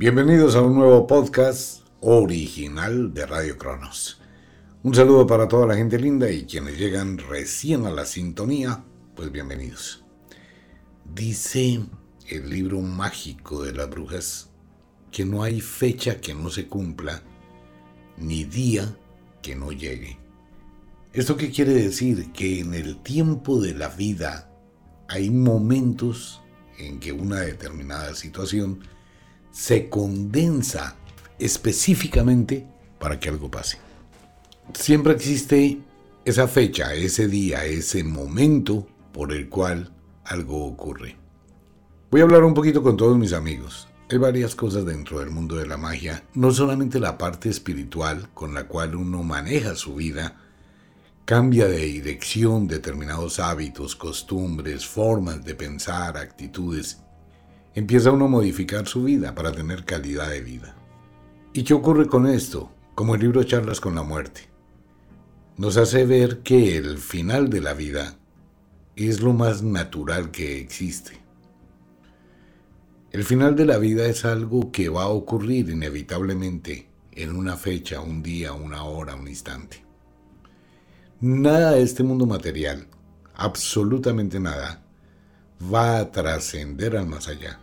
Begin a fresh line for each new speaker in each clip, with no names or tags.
Bienvenidos a un nuevo podcast original de Radio Cronos. Un saludo para toda la gente linda y quienes llegan recién a la sintonía, pues bienvenidos. Dice el libro mágico de las brujas que no hay fecha que no se cumpla, ni día que no llegue. ¿Esto qué quiere decir? Que en el tiempo de la vida hay momentos en que una determinada situación se condensa específicamente para que algo pase. Siempre existe esa fecha, ese día, ese momento por el cual algo ocurre. Voy a hablar un poquito con todos mis amigos. Hay varias cosas dentro del mundo de la magia, no solamente la parte espiritual con la cual uno maneja su vida, cambia de dirección determinados hábitos, costumbres, formas de pensar, actitudes, empieza uno a modificar su vida para tener calidad de vida. ¿Y qué ocurre con esto? Como el libro Charlas con la muerte. Nos hace ver que el final de la vida es lo más natural que existe. El final de la vida es algo que va a ocurrir inevitablemente en una fecha, un día, una hora, un instante. Nada de este mundo material, absolutamente nada, va a trascender al más allá.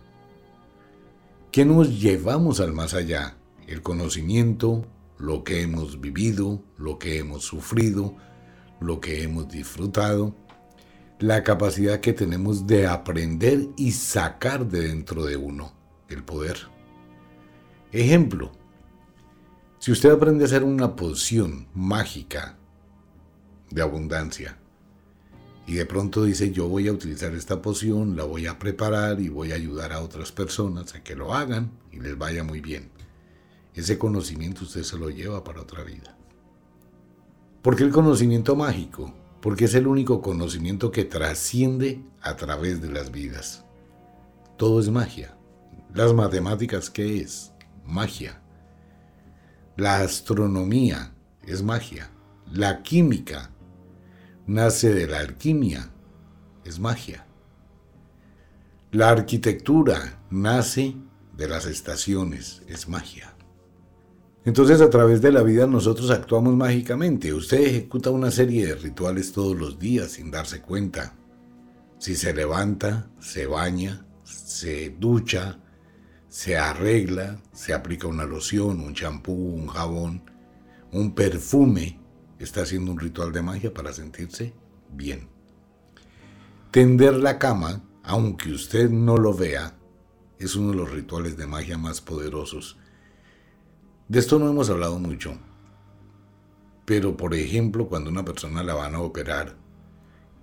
¿Qué nos llevamos al más allá? El conocimiento, lo que hemos vivido, lo que hemos sufrido, lo que hemos disfrutado, la capacidad que tenemos de aprender y sacar de dentro de uno el poder. Ejemplo, si usted aprende a hacer una poción mágica de abundancia, y de pronto dice yo voy a utilizar esta poción, la voy a preparar y voy a ayudar a otras personas a que lo hagan y les vaya muy bien. Ese conocimiento usted se lo lleva para otra vida. ¿Por qué el conocimiento mágico? Porque es el único conocimiento que trasciende a través de las vidas. Todo es magia. Las matemáticas, ¿qué es? Magia. La astronomía es magia. La química nace de la alquimia, es magia. La arquitectura nace de las estaciones, es magia. Entonces a través de la vida nosotros actuamos mágicamente. Usted ejecuta una serie de rituales todos los días sin darse cuenta. Si se levanta, se baña, se ducha, se arregla, se aplica una loción, un champú, un jabón, un perfume, está haciendo un ritual de magia para sentirse bien. Tender la cama, aunque usted no lo vea, es uno de los rituales de magia más poderosos. De esto no hemos hablado mucho, pero por ejemplo, cuando una persona la van a operar,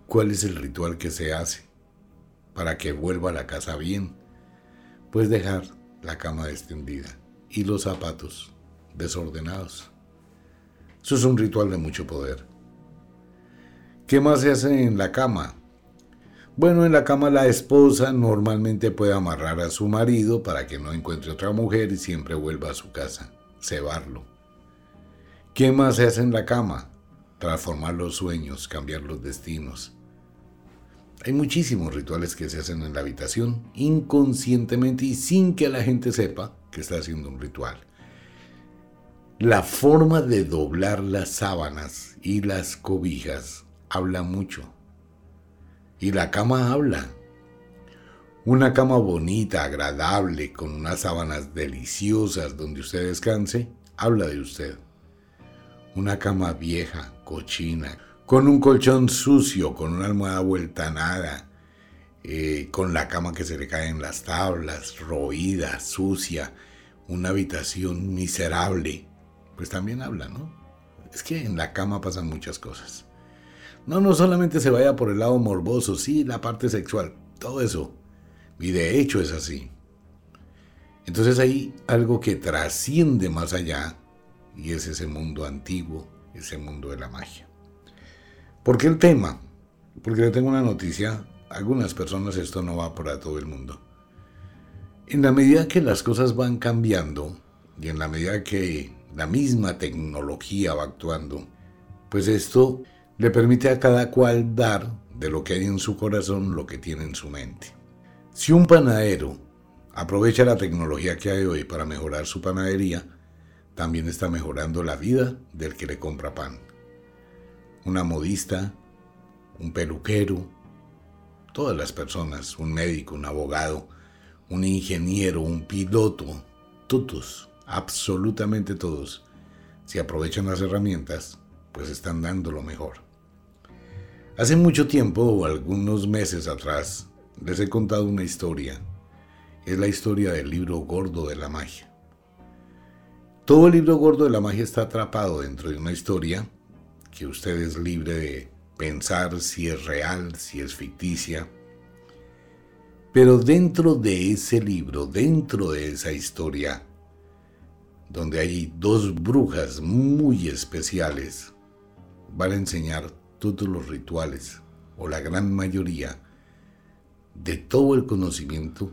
¿cuál es el ritual que se hace para que vuelva a la casa bien? Pues dejar la cama extendida y los zapatos desordenados. Eso es un ritual de mucho poder. ¿Qué más se hace en la cama? Bueno, en la cama la esposa normalmente puede amarrar a su marido para que no encuentre otra mujer y siempre vuelva a su casa, cebarlo. ¿Qué más se hace en la cama? Transformar los sueños, cambiar los destinos. Hay muchísimos rituales que se hacen en la habitación inconscientemente y sin que la gente sepa que está haciendo un ritual. La forma de doblar las sábanas y las cobijas habla mucho. Y la cama habla. Una cama bonita, agradable, con unas sábanas deliciosas donde usted descanse, habla de usted. Una cama vieja, cochina, con un colchón sucio, con una almohada vuelta a nada, eh, con la cama que se le caen las tablas, roída, sucia, una habitación miserable, pues también habla, ¿no? Es que en la cama pasan muchas cosas. No, no solamente se vaya por el lado morboso, sí, la parte sexual, todo eso. Y de hecho es así. Entonces hay algo que trasciende más allá y es ese mundo antiguo, ese mundo de la magia. ¿Por qué el tema? Porque le tengo una noticia. algunas personas esto no va para todo el mundo. En la medida que las cosas van cambiando y en la medida que la misma tecnología va actuando, pues esto le permite a cada cual dar de lo que hay en su corazón lo que tiene en su mente. Si un panadero aprovecha la tecnología que hay hoy para mejorar su panadería, también está mejorando la vida del que le compra pan. Una modista, un peluquero, todas las personas, un médico, un abogado, un ingeniero, un piloto, todos, absolutamente todos, si aprovechan las herramientas, pues están dando lo mejor. Hace mucho tiempo, o algunos meses atrás, les he contado una historia. Es la historia del libro gordo de la magia. Todo el libro gordo de la magia está atrapado dentro de una historia que usted es libre de pensar si es real, si es ficticia, pero dentro de ese libro, dentro de esa historia, donde hay dos brujas muy especiales, van a enseñar todos los rituales, o la gran mayoría, de todo el conocimiento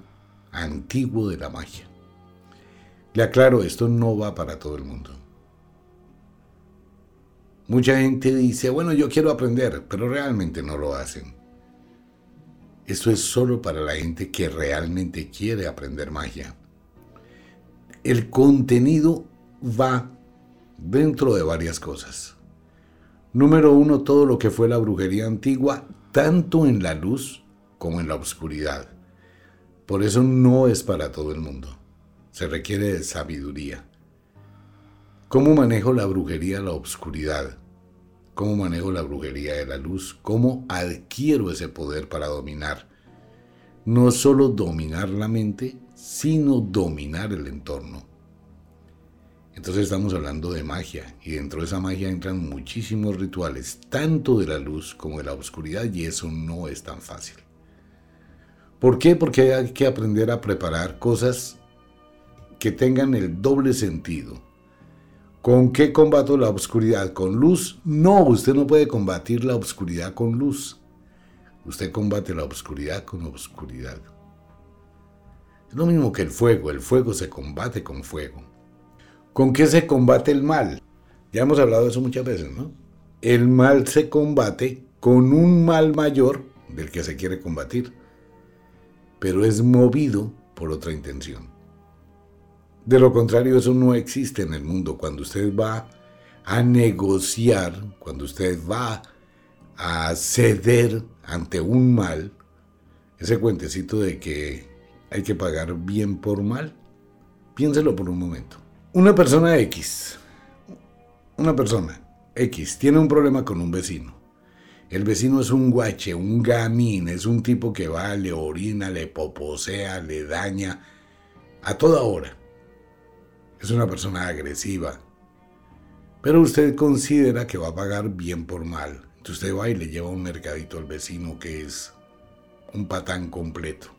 antiguo de la magia. Le aclaro, esto no va para todo el mundo. Mucha gente dice, bueno, yo quiero aprender, pero realmente no lo hacen. Esto es solo para la gente que realmente quiere aprender magia. El contenido va dentro de varias cosas. Número uno, todo lo que fue la brujería antigua, tanto en la luz como en la oscuridad. Por eso no es para todo el mundo. Se requiere de sabiduría. ¿Cómo manejo la brujería la oscuridad? cómo manejo la brujería de la luz, cómo adquiero ese poder para dominar. No solo dominar la mente, sino dominar el entorno. Entonces estamos hablando de magia y dentro de esa magia entran muchísimos rituales, tanto de la luz como de la oscuridad y eso no es tan fácil. ¿Por qué? Porque hay que aprender a preparar cosas que tengan el doble sentido ¿Con qué combato la oscuridad? ¿Con luz? No, usted no puede combatir la oscuridad con luz. Usted combate la oscuridad con oscuridad. Es lo mismo que el fuego. El fuego se combate con fuego. ¿Con qué se combate el mal? Ya hemos hablado de eso muchas veces, ¿no? El mal se combate con un mal mayor del que se quiere combatir, pero es movido por otra intención. De lo contrario, eso no existe en el mundo. Cuando usted va a negociar, cuando usted va a ceder ante un mal, ese cuentecito de que hay que pagar bien por mal, piénselo por un momento. Una persona X, una persona X, tiene un problema con un vecino. El vecino es un guache, un gamín, es un tipo que va, le orina, le poposea, le daña a toda hora es una persona agresiva. Pero usted considera que va a pagar bien por mal. Entonces usted va y le lleva un mercadito al vecino que es un patán completo.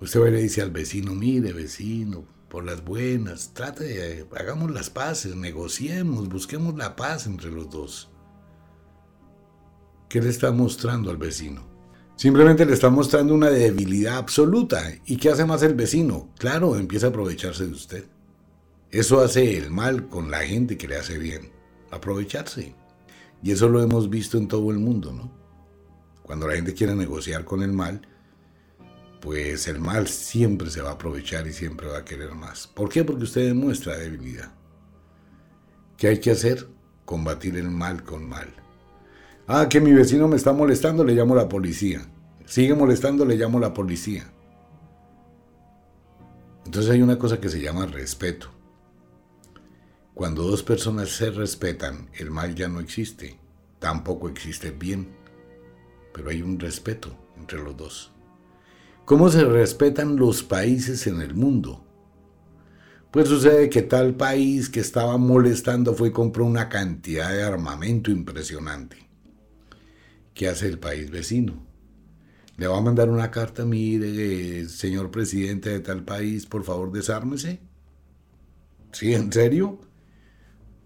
Usted le dice al vecino, mire vecino, por las buenas, trate de, hagamos las paces, negociemos, busquemos la paz entre los dos. ¿Qué le está mostrando al vecino? Simplemente le está mostrando una debilidad absoluta. ¿Y qué hace más el vecino? Claro, empieza a aprovecharse de usted. Eso hace el mal con la gente que le hace bien. Aprovecharse. Y eso lo hemos visto en todo el mundo, ¿no? Cuando la gente quiere negociar con el mal, pues el mal siempre se va a aprovechar y siempre va a querer más. ¿Por qué? Porque usted demuestra debilidad. ¿Qué hay que hacer? Combatir el mal con mal. Ah, que mi vecino me está molestando, le llamo a la policía. Sigue molestando, le llamo a la policía. Entonces hay una cosa que se llama respeto. Cuando dos personas se respetan, el mal ya no existe, tampoco existe el bien, pero hay un respeto entre los dos. ¿Cómo se respetan los países en el mundo? Pues sucede que tal país que estaba molestando fue y compró una cantidad de armamento impresionante. ¿Qué hace el país vecino? Le va a mandar una carta, mire, señor presidente de tal país, por favor desármese. ¿Sí, en serio?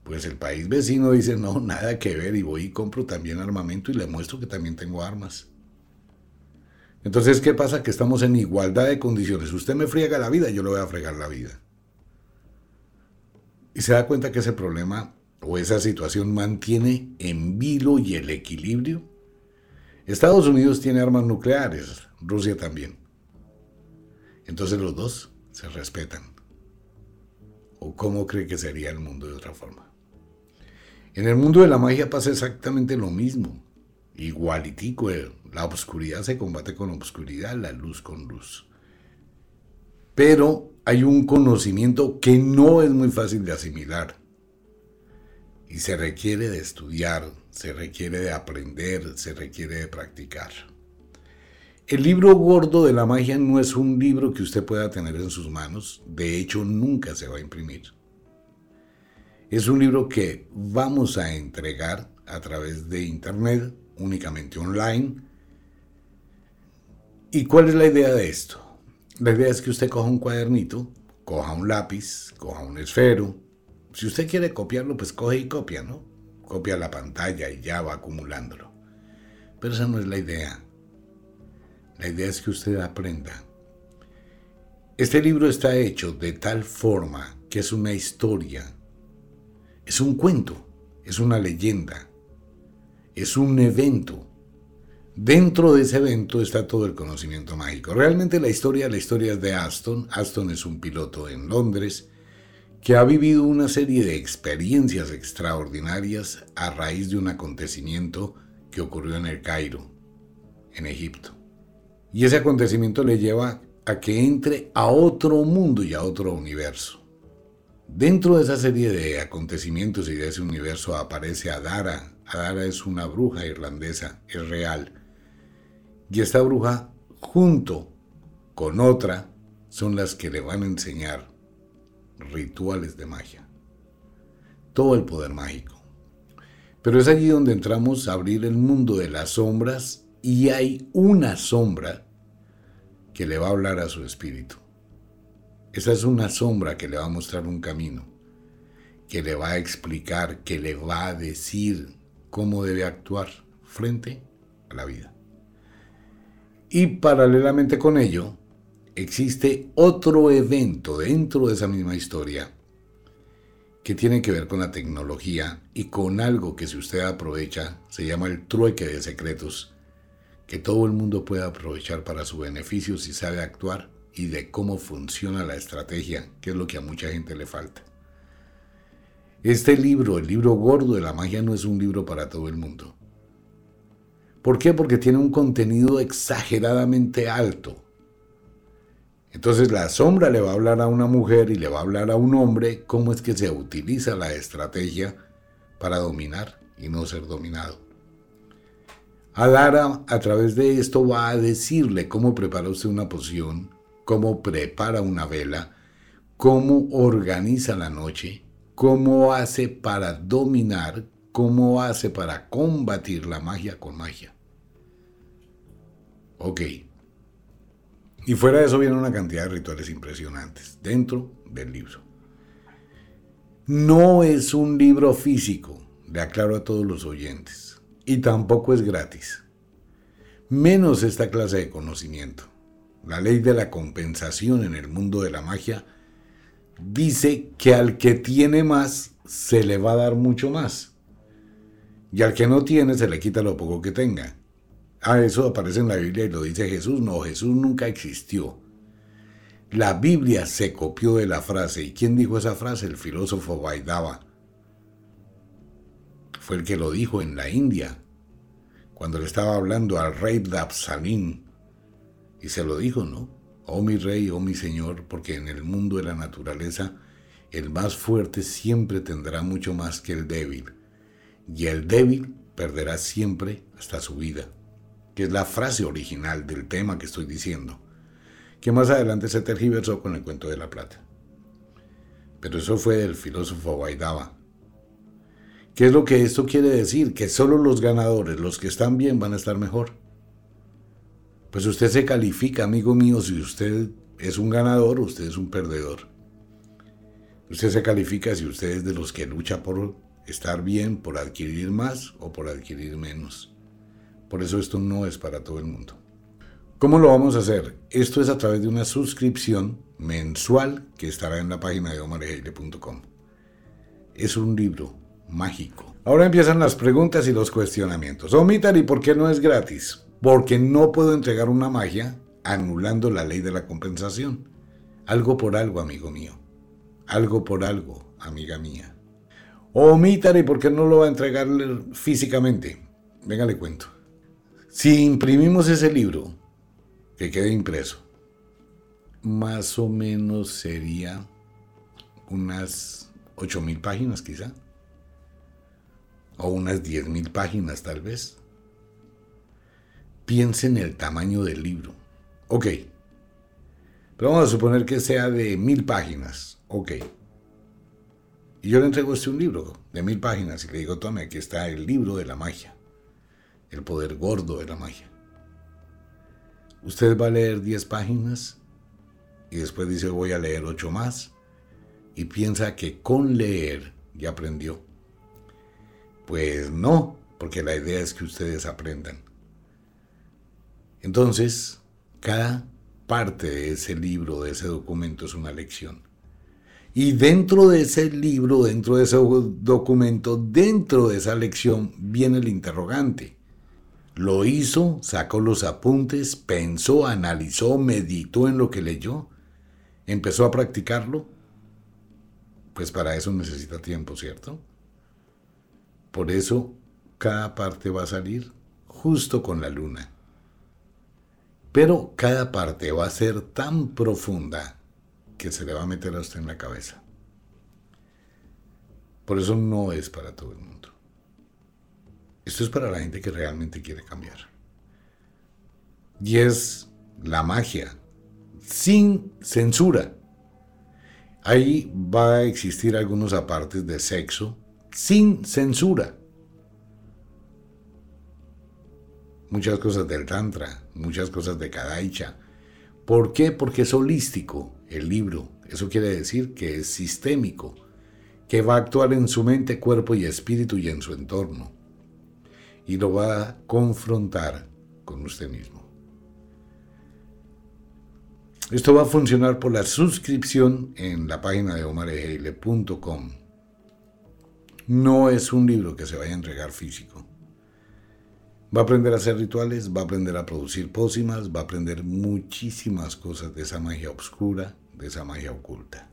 Pues el país vecino dice, no, nada que ver, y voy y compro también armamento y le muestro que también tengo armas. Entonces, ¿qué pasa? Que estamos en igualdad de condiciones. Usted me friega la vida, yo le voy a fregar la vida. Y se da cuenta que ese problema o esa situación mantiene en vilo y el equilibrio Estados Unidos tiene armas nucleares, Rusia también. Entonces los dos se respetan. ¿O cómo cree que sería el mundo de otra forma? En el mundo de la magia pasa exactamente lo mismo. Igualitico, eh, la oscuridad se combate con obscuridad, la luz con luz. Pero hay un conocimiento que no es muy fácil de asimilar. Y se requiere de estudiar, se requiere de aprender, se requiere de practicar. El libro gordo de la magia no es un libro que usted pueda tener en sus manos, de hecho nunca se va a imprimir. Es un libro que vamos a entregar a través de internet, únicamente online. ¿Y cuál es la idea de esto? La idea es que usted coja un cuadernito, coja un lápiz, coja un esfero. Si usted quiere copiarlo, pues coge y copia, ¿no? copia la pantalla y ya va acumulándolo. Pero esa no es la idea. La idea es que usted aprenda. Este libro está hecho de tal forma que es una historia, es un cuento, es una leyenda, es un evento. Dentro de ese evento está todo el conocimiento mágico. Realmente la historia, la historia es de Aston. Aston es un piloto en Londres que ha vivido una serie de experiencias extraordinarias a raíz de un acontecimiento que ocurrió en el Cairo, en Egipto. Y ese acontecimiento le lleva a que entre a otro mundo y a otro universo. Dentro de esa serie de acontecimientos y de ese universo aparece Adara. Adara es una bruja irlandesa, es real. Y esta bruja, junto con otra, son las que le van a enseñar rituales de magia. Todo el poder mágico. Pero es allí donde entramos a abrir el mundo de las sombras y hay una sombra que le va a hablar a su espíritu. Esa es una sombra que le va a mostrar un camino, que le va a explicar, que le va a decir cómo debe actuar frente a la vida. Y paralelamente con ello, existe otro evento dentro de esa misma historia que tiene que ver con la tecnología y con algo que si usted aprovecha se llama el trueque de secretos, que todo el mundo puede aprovechar para su beneficio si sabe actuar y de cómo funciona la estrategia, que es lo que a mucha gente le falta. Este libro, el libro gordo de la magia, no es un libro para todo el mundo. ¿Por qué? Porque tiene un contenido exageradamente alto entonces la sombra le va a hablar a una mujer y le va a hablar a un hombre cómo es que se utiliza la estrategia para dominar y no ser dominado. Adara a través de esto va a decirle cómo prepara usted una poción, cómo prepara una vela, cómo organiza la noche, cómo hace para dominar, cómo hace para combatir la magia con magia. Ok. Y fuera de eso viene una cantidad de rituales impresionantes dentro del libro. No es un libro físico, le aclaro a todos los oyentes, y tampoco es gratis. Menos esta clase de conocimiento. La ley de la compensación en el mundo de la magia dice que al que tiene más se le va a dar mucho más. Y al que no tiene se le quita lo poco que tenga. Ah, eso aparece en la Biblia y lo dice Jesús. No, Jesús nunca existió. La Biblia se copió de la frase. ¿Y quién dijo esa frase? El filósofo Vaidava. Fue el que lo dijo en la India, cuando le estaba hablando al rey Dabsalim, Y se lo dijo, ¿no? Oh mi rey, oh mi señor, porque en el mundo de la naturaleza el más fuerte siempre tendrá mucho más que el débil, y el débil perderá siempre hasta su vida, que es la frase original del tema que estoy diciendo, que más adelante se tergiversó con el cuento de la plata. Pero eso fue del filósofo Guaidaba. ¿Qué es lo que esto quiere decir? Que solo los ganadores, los que están bien, van a estar mejor. Pues usted se califica, amigo mío, si usted es un ganador usted es un perdedor. Usted se califica si usted es de los que lucha por estar bien, por adquirir más o por adquirir menos. Por eso esto no es para todo el mundo. ¿Cómo lo vamos a hacer? Esto es a través de una suscripción mensual que estará en la página de omarejeile.com. Es un libro mágico. Ahora empiezan las preguntas y los cuestionamientos. Omitar, ¿y por qué no es gratis? Porque no puedo entregar una magia anulando la ley de la compensación. Algo por algo, amigo mío algo por algo, amiga mía. Omítale porque no lo va a entregar físicamente. Venga, le cuento. Si imprimimos ese libro, que quede impreso, más o menos sería unas 8.000 páginas quizá, o unas 10.000 páginas tal vez. Piense en el tamaño del libro. Ok, pero vamos a suponer que sea de mil páginas Ok. Y yo le entrego este un libro de mil páginas y le digo, tome, aquí está el libro de la magia, el poder gordo de la magia. Usted va a leer 10 páginas y después dice voy a leer 8 más y piensa que con leer ya aprendió. Pues no, porque la idea es que ustedes aprendan. Entonces, cada parte de ese libro, de ese documento es una lección. Y dentro de ese libro, dentro de ese documento, dentro de esa lección, viene el interrogante. Lo hizo, sacó los apuntes, pensó, analizó, meditó en lo que leyó, empezó a practicarlo. Pues para eso necesita tiempo, ¿cierto? Por eso cada parte va a salir justo con la luna. Pero cada parte va a ser tan profunda que se le va a meter a usted en la cabeza. Por eso no es para todo el mundo. Esto es para la gente que realmente quiere cambiar. Y es la magia, sin censura. Ahí va a existir algunos apartes de sexo sin censura. Muchas cosas del Tantra, muchas cosas de Kadaicha. ¿Por qué? Porque es holístico el libro. Eso quiere decir que es sistémico, que va a actuar en su mente, cuerpo y espíritu y en su entorno. Y lo va a confrontar con usted mismo. Esto va a funcionar por la suscripción en la página de omarejeile.com. No es un libro que se vaya a entregar físico. Va a aprender a hacer rituales, va a aprender a producir pócimas, va a aprender muchísimas cosas de esa magia oscura, de esa magia oculta.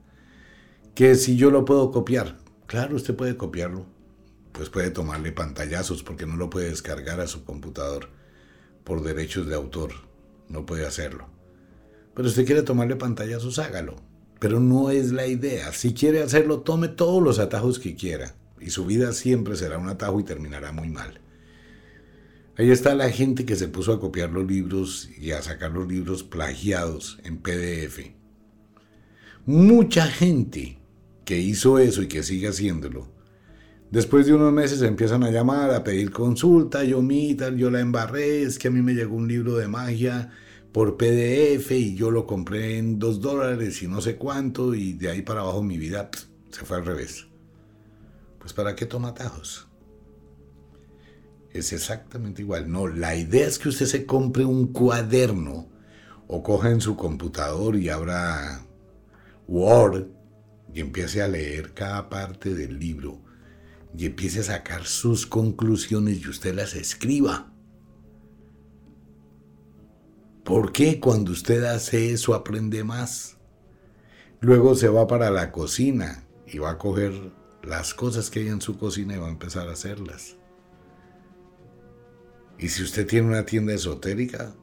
Que si yo lo puedo copiar, claro, usted puede copiarlo. Pues puede tomarle pantallazos porque no lo puede descargar a su computador por derechos de autor. No puede hacerlo. Pero si usted quiere tomarle pantallazos, hágalo. Pero no es la idea. Si quiere hacerlo, tome todos los atajos que quiera. Y su vida siempre será un atajo y terminará muy mal. Ahí está la gente que se puso a copiar los libros y a sacar los libros plagiados en PDF. Mucha gente que hizo eso y que sigue haciéndolo, después de unos meses empiezan a llamar, a pedir consulta, yo mita, yo la embarré, es que a mí me llegó un libro de magia por PDF y yo lo compré en dos dólares y no sé cuánto y de ahí para abajo mi vida se fue al revés. Pues ¿para qué toma atajos? Es exactamente igual. No, la idea es que usted se compre un cuaderno o coja en su computador y abra Word y empiece a leer cada parte del libro y empiece a sacar sus conclusiones y usted las escriba. ¿Por qué cuando usted hace eso aprende más? Luego se va para la cocina y va a coger las cosas que hay en su cocina y va a empezar a hacerlas. Y si usted tiene una tienda esotérica,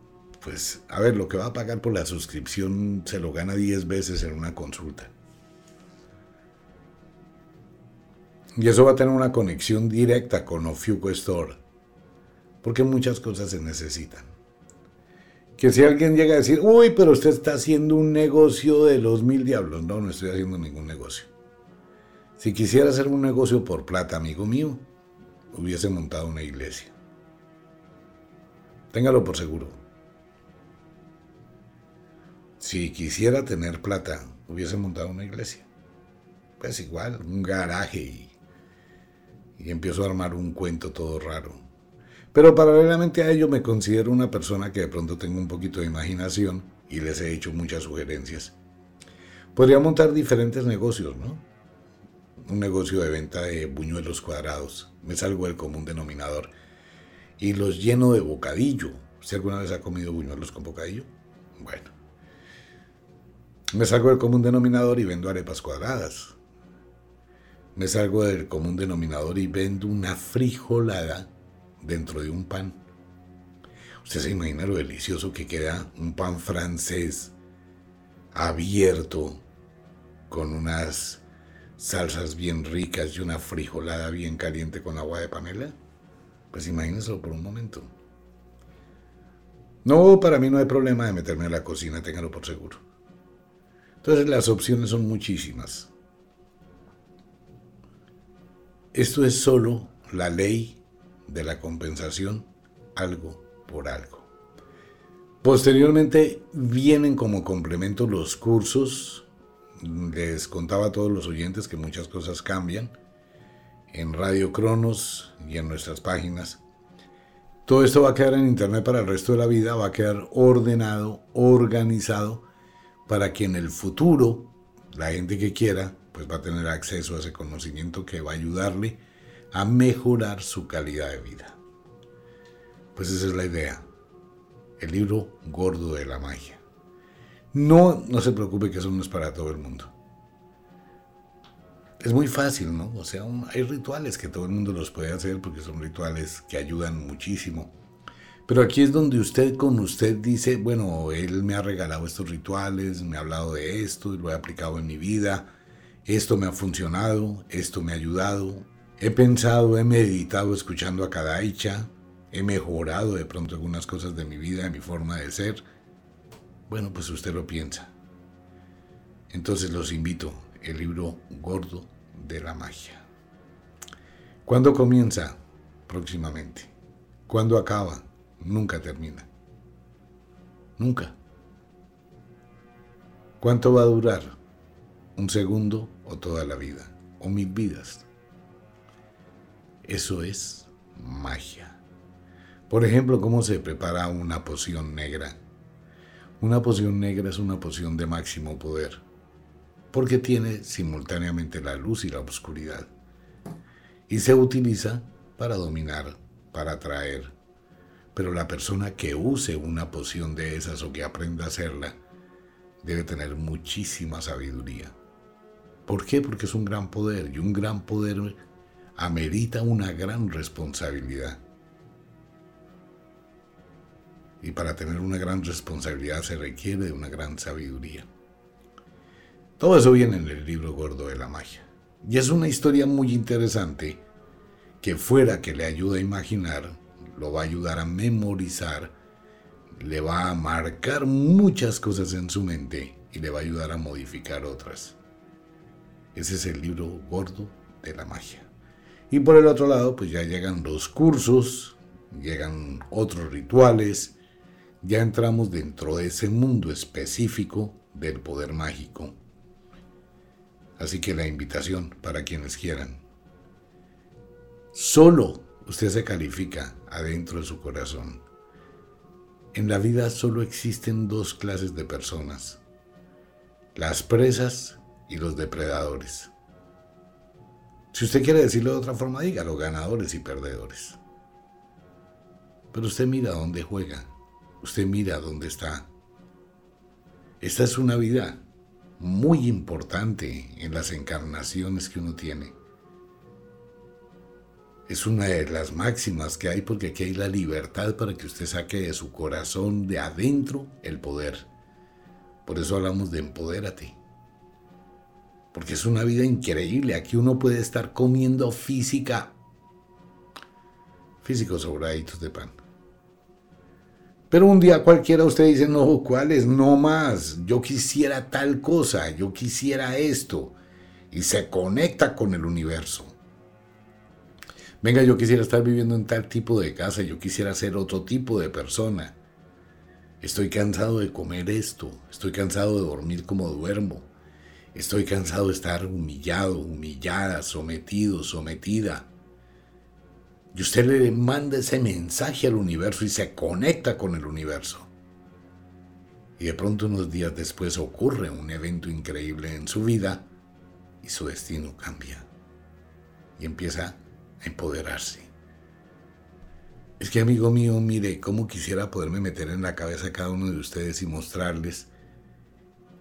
pues a ver, lo que va a pagar por la suscripción se lo gana 10 veces en una consulta. Y eso va a tener una conexión directa con Ofiuco Store, porque muchas cosas se necesitan. Que si alguien llega a decir, uy, pero usted está haciendo un negocio de los mil diablos. No, no estoy haciendo ningún negocio. Si quisiera hacer un negocio por plata, amigo mío, hubiese montado una iglesia. Téngalo por seguro. Si quisiera tener plata, hubiese montado una iglesia. Pues igual, un garaje y, y empiezo a armar un cuento todo raro. Pero paralelamente a ello me considero una persona que de pronto tengo un poquito de imaginación y les he hecho muchas sugerencias. Podría montar diferentes negocios, ¿no? Un negocio de venta de buñuelos cuadrados. Me salgo del común denominador. Y los lleno de bocadillo. ¿Usted alguna vez ha comido buñuelos con bocadillo? Bueno. Me salgo del común denominador y vendo arepas cuadradas. Me salgo del común denominador y vendo una frijolada dentro de un pan. Usted se imagina lo delicioso que queda un pan francés abierto con unas salsas bien ricas y una frijolada bien caliente con agua de panela? Pues imagínenselo por un momento. No, para mí no hay problema de meterme a la cocina, téngalo por seguro. Entonces las opciones son muchísimas. Esto es solo la ley de la compensación algo por algo. Posteriormente vienen como complemento los cursos. Les contaba a todos los oyentes que muchas cosas cambian en Radio Cronos y en nuestras páginas. Todo esto va a quedar en internet para el resto de la vida, va a quedar ordenado, organizado, para que en el futuro la gente que quiera pues va a tener acceso a ese conocimiento que va a ayudarle a mejorar su calidad de vida. Pues esa es la idea. El libro gordo de la magia. No, no se preocupe que eso no es para todo el mundo. Es muy fácil, ¿no? O sea, hay rituales que todo el mundo los puede hacer porque son rituales que ayudan muchísimo. Pero aquí es donde usted con usted dice, bueno, él me ha regalado estos rituales, me ha hablado de esto, lo he aplicado en mi vida, esto me ha funcionado, esto me ha ayudado, He pensado, he meditado escuchando a cada hecha, he mejorado de pronto algunas cosas de mi vida, de mi forma de ser. Bueno, pues usted lo piensa. Entonces los invito, el libro gordo de la magia. ¿Cuándo comienza? Próximamente. ¿Cuándo acaba? Nunca termina. Nunca. ¿Cuánto va a durar? ¿Un segundo o toda la vida? ¿O mil vidas? Eso es magia. Por ejemplo, ¿cómo se prepara una poción negra? Una poción negra es una poción de máximo poder, porque tiene simultáneamente la luz y la oscuridad. Y se utiliza para dominar, para atraer. Pero la persona que use una poción de esas o que aprenda a hacerla, debe tener muchísima sabiduría. ¿Por qué? Porque es un gran poder y un gran poder amerita una gran responsabilidad. Y para tener una gran responsabilidad se requiere de una gran sabiduría. Todo eso viene en el libro gordo de la magia. Y es una historia muy interesante que fuera que le ayude a imaginar, lo va a ayudar a memorizar, le va a marcar muchas cosas en su mente y le va a ayudar a modificar otras. Ese es el libro gordo de la magia. Y por el otro lado, pues ya llegan los cursos, llegan otros rituales, ya entramos dentro de ese mundo específico del poder mágico. Así que la invitación para quienes quieran. Solo usted se califica adentro de su corazón. En la vida solo existen dos clases de personas, las presas y los depredadores. Si usted quiere decirlo de otra forma, dígalo, ganadores y perdedores. Pero usted mira dónde juega, usted mira dónde está. Esta es una vida muy importante en las encarnaciones que uno tiene. Es una de las máximas que hay porque aquí hay la libertad para que usted saque de su corazón, de adentro, el poder. Por eso hablamos de empodérate. Porque es una vida increíble. Aquí uno puede estar comiendo física, físicos sobraditos de pan. Pero un día cualquiera usted dice, no, ¿cuál es? No más. Yo quisiera tal cosa, yo quisiera esto. Y se conecta con el universo venga, yo quisiera estar viviendo en tal tipo de casa, yo quisiera ser otro tipo de persona. Estoy cansado de comer esto, estoy cansado de dormir como duermo, estoy cansado de estar humillado, humillada, sometido, sometida. Y usted le manda ese mensaje al universo y se conecta con el universo. Y de pronto unos días después ocurre un evento increíble en su vida y su destino cambia. Y empieza empoderarse. Es que amigo mío, mire, cómo quisiera poderme meter en la cabeza a cada uno de ustedes y mostrarles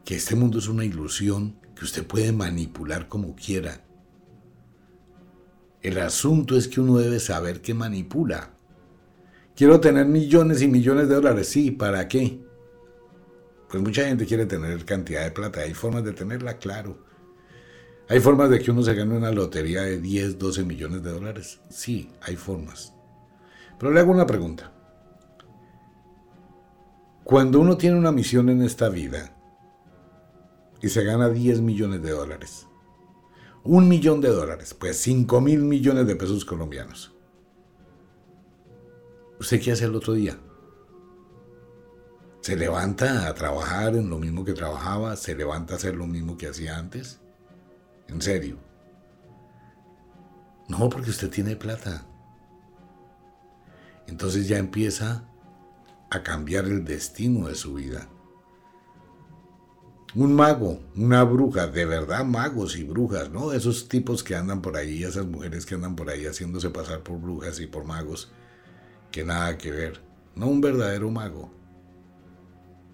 que este mundo es una ilusión que usted puede manipular como quiera. El asunto es que uno debe saber que manipula. Quiero tener millones y millones de dólares, sí, ¿para qué? Pues mucha gente quiere tener cantidad de plata, hay formas de tenerla, claro. ¿Hay formas de que uno se gane una lotería de 10, 12 millones de dólares? Sí, hay formas. Pero le hago una pregunta. Cuando uno tiene una misión en esta vida y se gana 10 millones de dólares, un millón de dólares, pues 5 mil millones de pesos colombianos, ¿usted qué hace el otro día? ¿Se levanta a trabajar en lo mismo que trabajaba? ¿Se levanta a hacer lo mismo que hacía antes? En serio. No, porque usted tiene plata. Entonces ya empieza a cambiar el destino de su vida. Un mago, una bruja, de verdad magos y brujas, ¿no? Esos tipos que andan por ahí, esas mujeres que andan por ahí haciéndose pasar por brujas y por magos, que nada que ver. No un verdadero mago.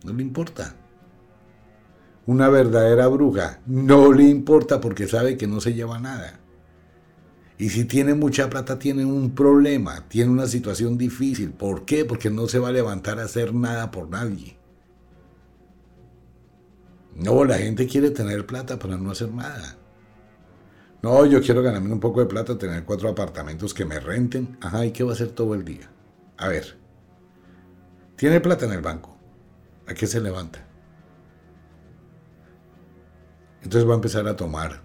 No le importa una verdadera bruja, no le importa porque sabe que no se lleva nada. Y si tiene mucha plata, tiene un problema, tiene una situación difícil. ¿Por qué? Porque no se va a levantar a hacer nada por nadie. No, la gente quiere tener plata para no hacer nada. No, yo quiero ganarme un poco de plata, tener cuatro apartamentos que me renten. Ajá, ¿y qué va a hacer todo el día? A ver, tiene plata en el banco. ¿A qué se levanta? Entonces va a empezar a tomar,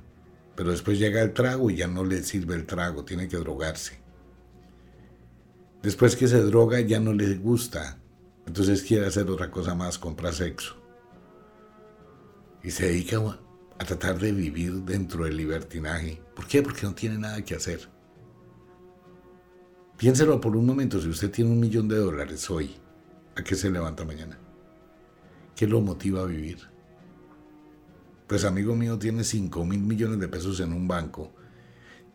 pero después llega el trago y ya no le sirve el trago, tiene que drogarse. Después que se droga ya no le gusta, entonces quiere hacer otra cosa más, compra sexo. Y se dedica a tratar de vivir dentro del libertinaje. ¿Por qué? Porque no tiene nada que hacer. Piénselo por un momento, si usted tiene un millón de dólares hoy, ¿a qué se levanta mañana? ¿Qué lo motiva a vivir? Pues amigo mío tiene 5 mil millones de pesos en un banco.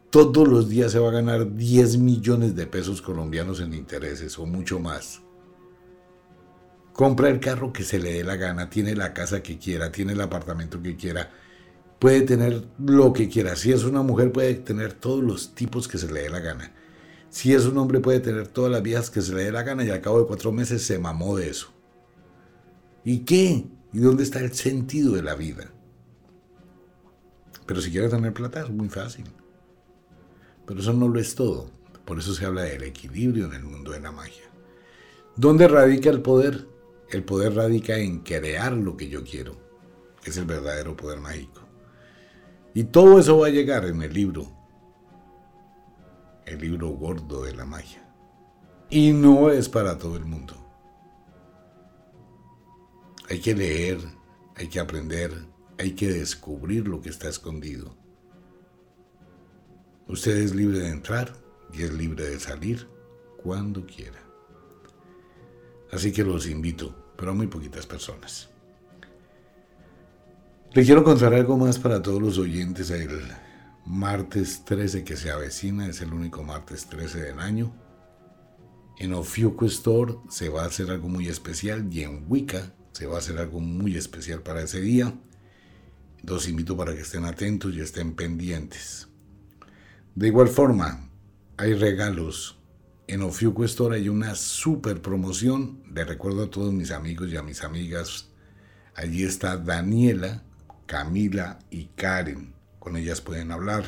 Todos los días se va a ganar 10 millones de pesos colombianos en intereses o mucho más. Compra el carro que se le dé la gana, tiene la casa que quiera, tiene el apartamento que quiera, puede tener lo que quiera. Si es una mujer puede tener todos los tipos que se le dé la gana. Si es un hombre puede tener todas las viejas que se le dé la gana y al cabo de cuatro meses se mamó de eso. ¿Y qué? ¿Y dónde está el sentido de la vida? Pero si quiere tener plata es muy fácil. Pero eso no lo es todo. Por eso se habla del equilibrio en el mundo de la magia. ¿Dónde radica el poder? El poder radica en crear lo que yo quiero. Es el verdadero poder mágico. Y todo eso va a llegar en el libro. El libro gordo de la magia. Y no es para todo el mundo. Hay que leer, hay que aprender, hay que descubrir lo que está escondido. Usted es libre de entrar y es libre de salir cuando quiera. Así que los invito, pero muy poquitas personas. Le quiero contar algo más para todos los oyentes. El martes 13 que se avecina es el único martes 13 del año. En Ofiuco Store se va a hacer algo muy especial y en Wicca se va a hacer algo muy especial para ese día. Los invito para que estén atentos y estén pendientes. De igual forma, hay regalos. En Ofiuco Store hay una super promoción. Le recuerdo a todos mis amigos y a mis amigas. Allí está Daniela, Camila y Karen. Con ellas pueden hablar.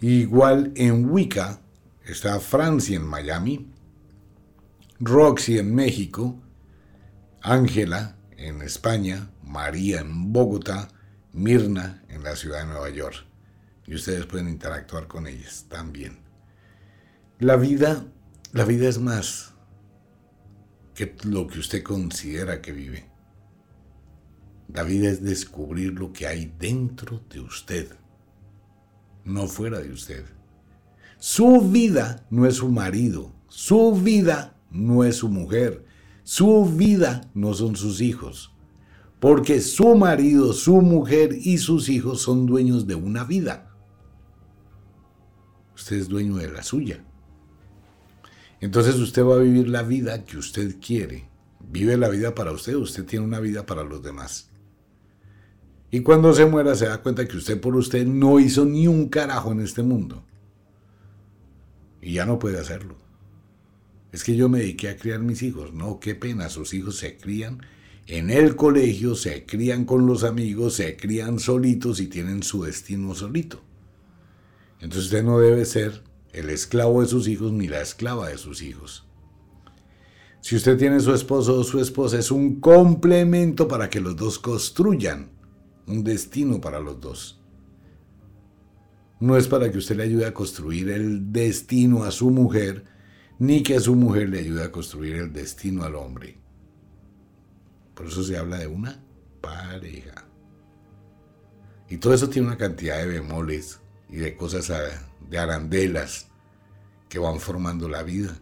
Igual en Wicca está Francia en Miami, Roxy en México, Ángela en España, María en Bogotá, Mirna en la ciudad de Nueva York. Y ustedes pueden interactuar con ellas también. La vida, la vida es más que lo que usted considera que vive. La vida es descubrir lo que hay dentro de usted no fuera de usted. Su vida no es su marido, su vida no es su mujer, su vida no son sus hijos, porque su marido, su mujer y sus hijos son dueños de una vida. Usted es dueño de la suya. Entonces usted va a vivir la vida que usted quiere. Vive la vida para usted, usted tiene una vida para los demás. Y cuando se muera se da cuenta que usted por usted no hizo ni un carajo en este mundo. Y ya no puede hacerlo. Es que yo me dediqué a criar mis hijos. No, qué pena, sus hijos se crían en el colegio, se crían con los amigos, se crían solitos y tienen su destino solito. Entonces usted no debe ser el esclavo de sus hijos ni la esclava de sus hijos. Si usted tiene su esposo o su esposa, es un complemento para que los dos construyan un destino para los dos. No es para que usted le ayude a construir el destino a su mujer, ni que a su mujer le ayude a construir el destino al hombre. Por eso se habla de una pareja. Y todo eso tiene una cantidad de bemoles y de cosas de arandelas que van formando la vida.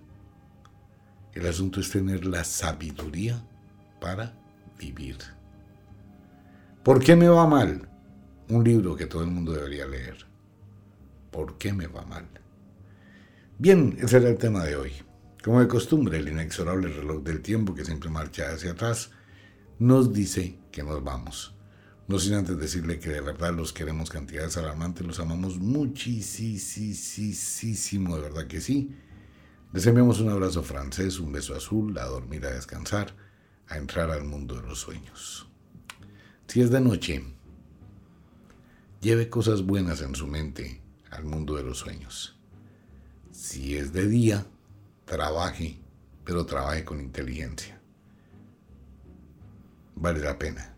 El asunto es tener la sabiduría para vivir. ¿Por qué me va mal? Un libro que todo el mundo debería leer. ¿Por qué me va mal? Bien, ese era el tema de hoy. Como de costumbre, el inexorable reloj del tiempo que siempre marcha hacia atrás nos dice que nos vamos. No sin antes decirle que de verdad los queremos cantidades alarmantes, los amamos muchísimo, de verdad que sí. Les enviamos un abrazo francés, un beso azul, a dormir, a descansar, a entrar al mundo de los sueños. Si es de noche, lleve cosas buenas en su mente al mundo de los sueños. Si es de día, trabaje, pero trabaje con inteligencia. Vale la pena.